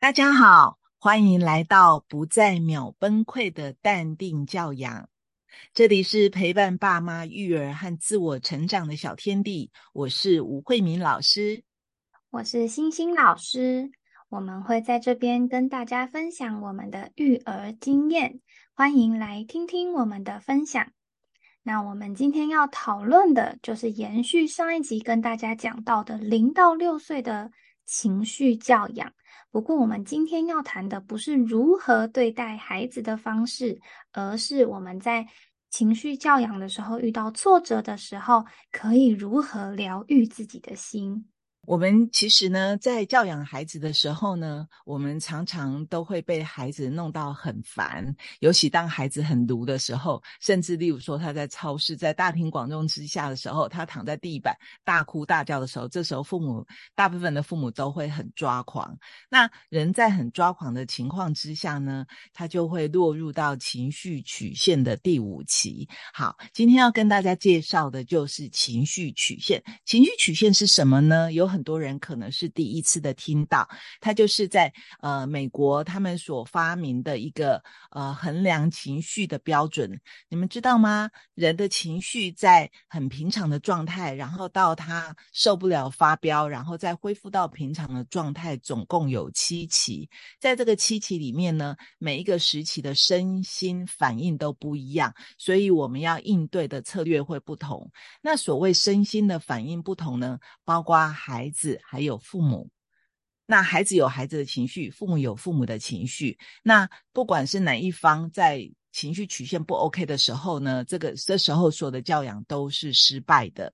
大家好，欢迎来到不再秒崩溃的淡定教养。这里是陪伴爸妈育儿和自我成长的小天地。我是吴慧敏老师，我是星星老师。我们会在这边跟大家分享我们的育儿经验，欢迎来听听我们的分享。那我们今天要讨论的就是延续上一集跟大家讲到的零到六岁的情绪教养。不过，我们今天要谈的不是如何对待孩子的方式，而是我们在情绪教养的时候遇到挫折的时候，可以如何疗愈自己的心。我们其实呢，在教养孩子的时候呢，我们常常都会被孩子弄到很烦。尤其当孩子很毒的时候，甚至例如说他在超市在大庭广众之下的时候，他躺在地板大哭大叫的时候，这时候父母大部分的父母都会很抓狂。那人在很抓狂的情况之下呢，他就会落入到情绪曲线的第五期。好，今天要跟大家介绍的就是情绪曲线。情绪曲线是什么呢？有很很多人可能是第一次的听到，它就是在呃美国他们所发明的一个呃衡量情绪的标准。你们知道吗？人的情绪在很平常的状态，然后到他受不了发飙，然后再恢复到平常的状态，总共有七期。在这个七期里面呢，每一个时期的身心反应都不一样，所以我们要应对的策略会不同。那所谓身心的反应不同呢，包括孩孩子还有父母，那孩子有孩子的情绪，父母有父母的情绪。那不管是哪一方在情绪曲线不 OK 的时候呢，这个这时候所有的教养都是失败的。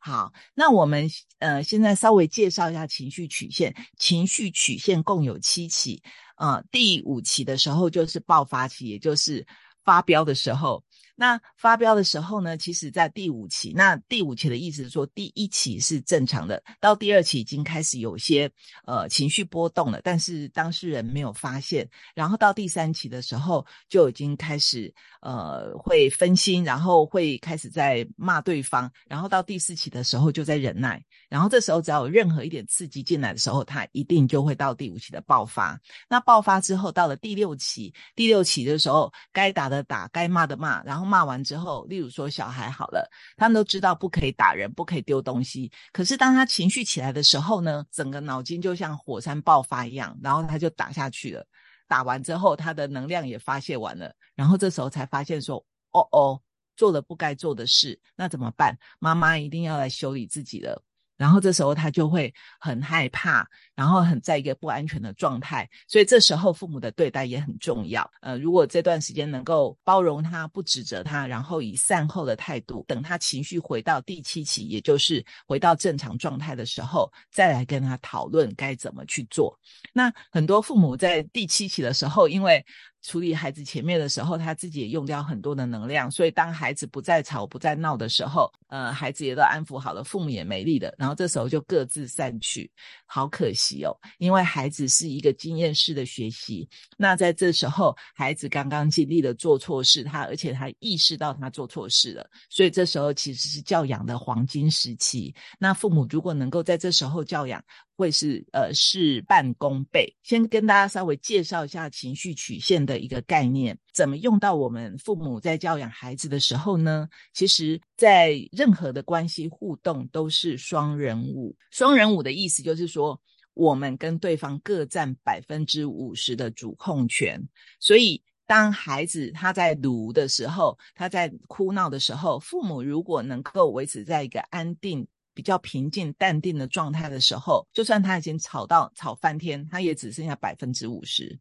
好，那我们呃现在稍微介绍一下情绪曲线。情绪曲线共有七期，呃，第五期的时候就是爆发期，也就是发飙的时候。那发飙的时候呢，其实在第五期。那第五期的意思是说，第一期是正常的，到第二期已经开始有些呃情绪波动了，但是当事人没有发现。然后到第三期的时候，就已经开始呃会分心，然后会开始在骂对方。然后到第四期的时候，就在忍耐。然后这时候只要有任何一点刺激进来的时候，他一定就会到第五期的爆发。那爆发之后，到了第六期，第六期的时候，该打的打，该骂的骂，然后。骂完之后，例如说小孩好了，他们都知道不可以打人，不可以丢东西。可是当他情绪起来的时候呢，整个脑筋就像火山爆发一样，然后他就打下去了。打完之后，他的能量也发泄完了，然后这时候才发现说：“哦哦，做了不该做的事，那怎么办？妈妈一定要来修理自己了。”然后这时候他就会很害怕，然后很在一个不安全的状态，所以这时候父母的对待也很重要。呃，如果这段时间能够包容他，不指责他，然后以善后的态度，等他情绪回到第七期，也就是回到正常状态的时候，再来跟他讨论该怎么去做。那很多父母在第七期的时候，因为处理孩子前面的时候，他自己也用掉很多的能量，所以当孩子不再吵、不再闹的时候，呃，孩子也都安抚好了，父母也没力了，然后这时候就各自散去，好可惜哦，因为孩子是一个经验式的学习，那在这时候，孩子刚刚经历了做错事，他而且他意识到他做错事了，所以这时候其实是教养的黄金时期。那父母如果能够在这时候教养，会是呃事半功倍。先跟大家稍微介绍一下情绪曲线的一个概念，怎么用到我们父母在教养孩子的时候呢？其实，在任何的关系互动都是双人舞。双人舞的意思就是说，我们跟对方各占百分之五十的主控权。所以，当孩子他在读的时候，他在哭闹的时候，父母如果能够维持在一个安定。比较平静、淡定的状态的时候，就算他已经吵到吵翻天，他也只剩下百分之五十。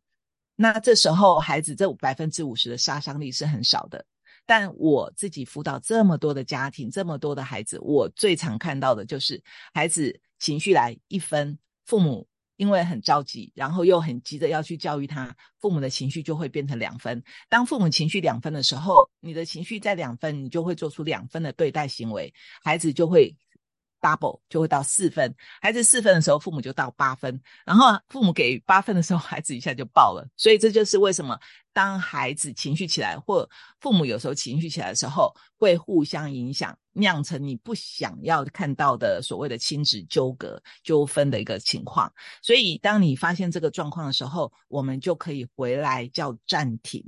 那这时候，孩子这百分之五十的杀伤力是很少的。但我自己辅导这么多的家庭，这么多的孩子，我最常看到的就是孩子情绪来一分，父母因为很着急，然后又很急着要去教育他，父母的情绪就会变成两分。当父母情绪两分的时候，你的情绪在两分，你就会做出两分的对待行为，孩子就会。Double 就会到四分，孩子四分的时候，父母就到八分，然后父母给八分的时候，孩子一下就爆了。所以这就是为什么当孩子情绪起来，或父母有时候情绪起来的时候，会互相影响，酿成你不想要看到的所谓的亲子纠葛、纠纷的一个情况。所以当你发现这个状况的时候，我们就可以回来叫暂停。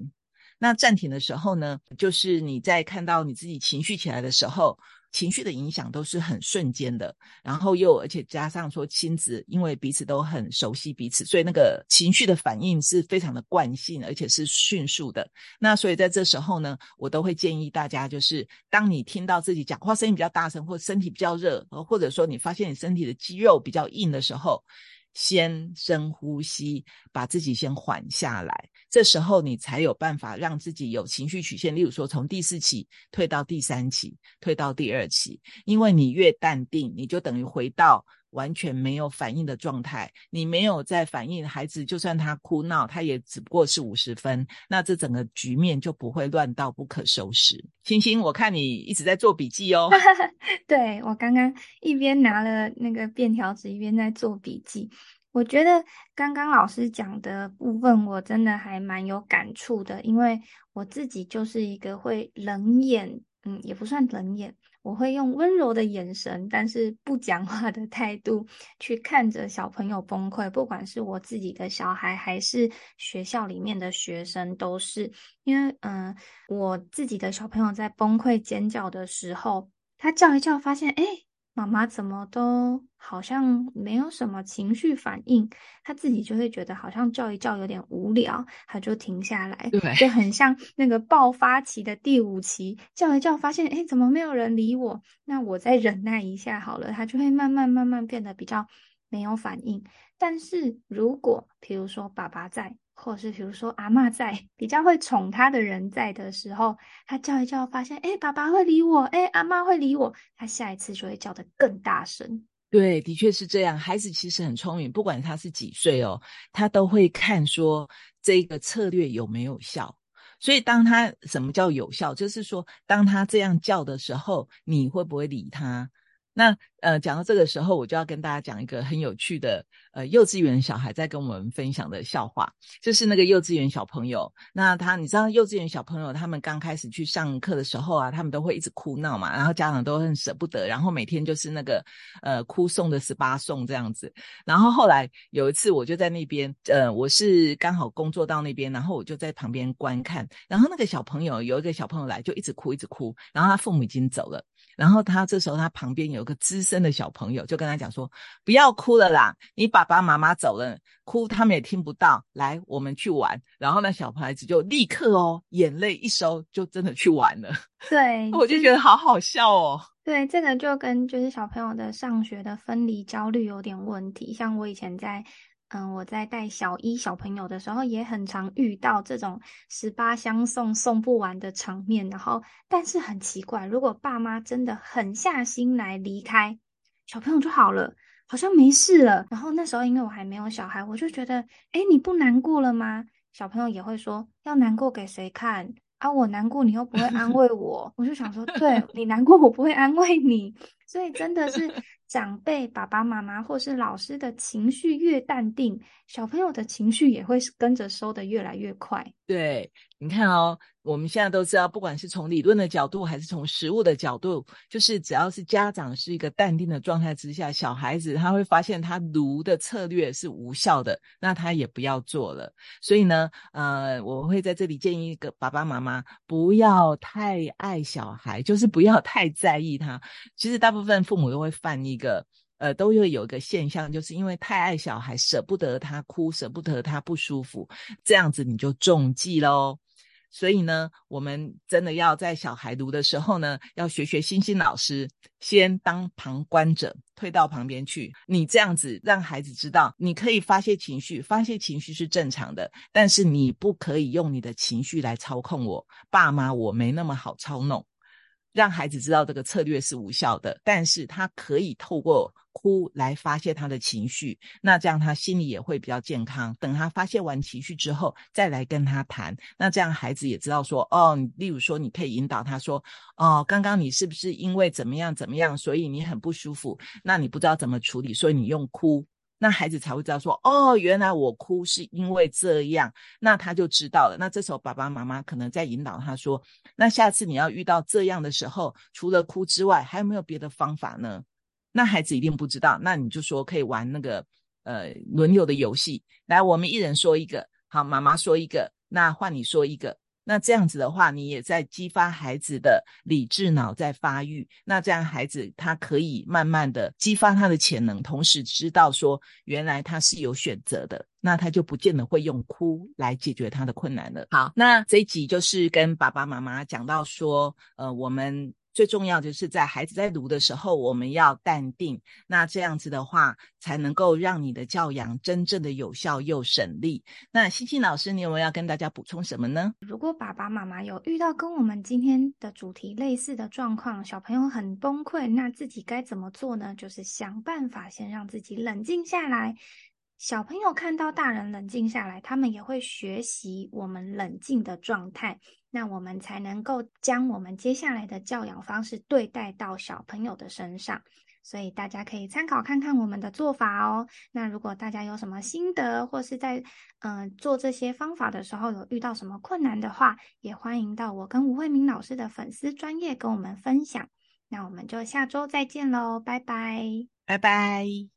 那暂停的时候呢，就是你在看到你自己情绪起来的时候。情绪的影响都是很瞬间的，然后又而且加上说亲子，因为彼此都很熟悉彼此，所以那个情绪的反应是非常的惯性，而且是迅速的。那所以在这时候呢，我都会建议大家，就是当你听到自己讲话声音比较大声，或身体比较热，或者说你发现你身体的肌肉比较硬的时候。先深呼吸，把自己先缓下来，这时候你才有办法让自己有情绪曲线。例如说，从第四期退到第三期，退到第二期，因为你越淡定，你就等于回到。完全没有反应的状态，你没有在反应，孩子就算他哭闹，他也只不过是五十分，那这整个局面就不会乱到不可收拾。星星，我看你一直在做笔记哦。对我刚刚一边拿了那个便条纸，一边在做笔记。我觉得刚刚老师讲的部分，我真的还蛮有感触的，因为我自己就是一个会冷眼，嗯，也不算冷眼。我会用温柔的眼神，但是不讲话的态度去看着小朋友崩溃，不管是我自己的小孩，还是学校里面的学生，都是因为，嗯，我自己的小朋友在崩溃尖叫的时候，他叫一叫，发现，哎。妈妈怎么都好像没有什么情绪反应，他自己就会觉得好像叫一叫有点无聊，他就停下来，就很像那个爆发期的第五期，叫一叫发现哎怎么没有人理我，那我再忍耐一下好了，他就会慢慢慢慢变得比较没有反应。但是如果比如说爸爸在。或是比如说阿妈在 比较会宠他的人在的时候，他叫一叫，发现哎，爸爸会理我，哎，阿妈会理我，他下一次就会叫得更大声。对，的确是这样。孩子其实很聪明，不管他是几岁哦，他都会看说这个策略有没有效。所以当他什么叫有效，就是说当他这样叫的时候，你会不会理他？那呃，讲到这个时候，我就要跟大家讲一个很有趣的呃，幼稚园小孩在跟我们分享的笑话，就是那个幼稚园小朋友。那他，你知道，幼稚园小朋友他们刚开始去上课的时候啊，他们都会一直哭闹嘛，然后家长都很舍不得，然后每天就是那个呃哭送的十八送这样子。然后后来有一次，我就在那边，呃，我是刚好工作到那边，然后我就在旁边观看。然后那个小朋友有一个小朋友来，就一直哭，一直哭。然后他父母已经走了。然后他这时候，他旁边有个资深的小朋友，就跟他讲说：“不要哭了啦，你爸爸妈妈走了，哭他们也听不到。来，我们去玩。”然后那小孩子就立刻哦，眼泪一收，就真的去玩了。对，我就觉得好好笑哦。对，这个就跟就是小朋友的上学的分离焦虑有点问题。像我以前在。嗯，我在带小一小朋友的时候，也很常遇到这种十八相送送不完的场面。然后，但是很奇怪，如果爸妈真的狠下心来离开，小朋友就好了，好像没事了。然后那时候，因为我还没有小孩，我就觉得，哎，你不难过了吗？小朋友也会说，要难过给谁看啊？我难过，你又不会安慰我。我就想说，对你难过，我不会安慰你。所以真的是。长辈、爸爸妈妈或是老师的情绪越淡定，小朋友的情绪也会跟着收的越来越快。对，你看哦。我们现在都知道，不管是从理论的角度，还是从实物的角度，就是只要是家长是一个淡定的状态之下，小孩子他会发现他读的策略是无效的，那他也不要做了。所以呢，呃，我会在这里建议一个爸爸妈妈，不要太爱小孩，就是不要太在意他。其实大部分父母都会犯一个，呃，都会有一个现象，就是因为太爱小孩，舍不得他哭，舍不得他不舒服，这样子你就中计喽。所以呢，我们真的要在小孩读的时候呢，要学学星星老师，先当旁观者，退到旁边去。你这样子让孩子知道，你可以发泄情绪，发泄情绪是正常的，但是你不可以用你的情绪来操控我爸妈，我没那么好操弄。让孩子知道这个策略是无效的，但是他可以透过哭来发泄他的情绪，那这样他心里也会比较健康。等他发泄完情绪之后，再来跟他谈，那这样孩子也知道说，哦，例如说你可以引导他说，哦，刚刚你是不是因为怎么样怎么样，所以你很不舒服，那你不知道怎么处理，所以你用哭。那孩子才会知道说，哦，原来我哭是因为这样，那他就知道了。那这时候爸爸妈妈可能在引导他说，那下次你要遇到这样的时候，除了哭之外，还有没有别的方法呢？那孩子一定不知道。那你就说可以玩那个呃轮流的游戏，来，我们一人说一个，好，妈妈说一个，那换你说一个。那这样子的话，你也在激发孩子的理智脑在发育。那这样孩子他可以慢慢的激发他的潜能，同时知道说原来他是有选择的，那他就不见得会用哭来解决他的困难了。好，那这一集就是跟爸爸妈妈讲到说，呃，我们。最重要就是在孩子在读的时候，我们要淡定。那这样子的话，才能够让你的教养真正的有效又省力。那欣欣老师，你有没有要跟大家补充什么呢？如果爸爸妈妈有遇到跟我们今天的主题类似的状况，小朋友很崩溃，那自己该怎么做呢？就是想办法先让自己冷静下来。小朋友看到大人冷静下来，他们也会学习我们冷静的状态，那我们才能够将我们接下来的教养方式对待到小朋友的身上。所以大家可以参考看看我们的做法哦。那如果大家有什么心得，或是在嗯做这些方法的时候有遇到什么困难的话，也欢迎到我跟吴慧明老师的粉丝专业跟我们分享。那我们就下周再见喽，拜拜，拜拜。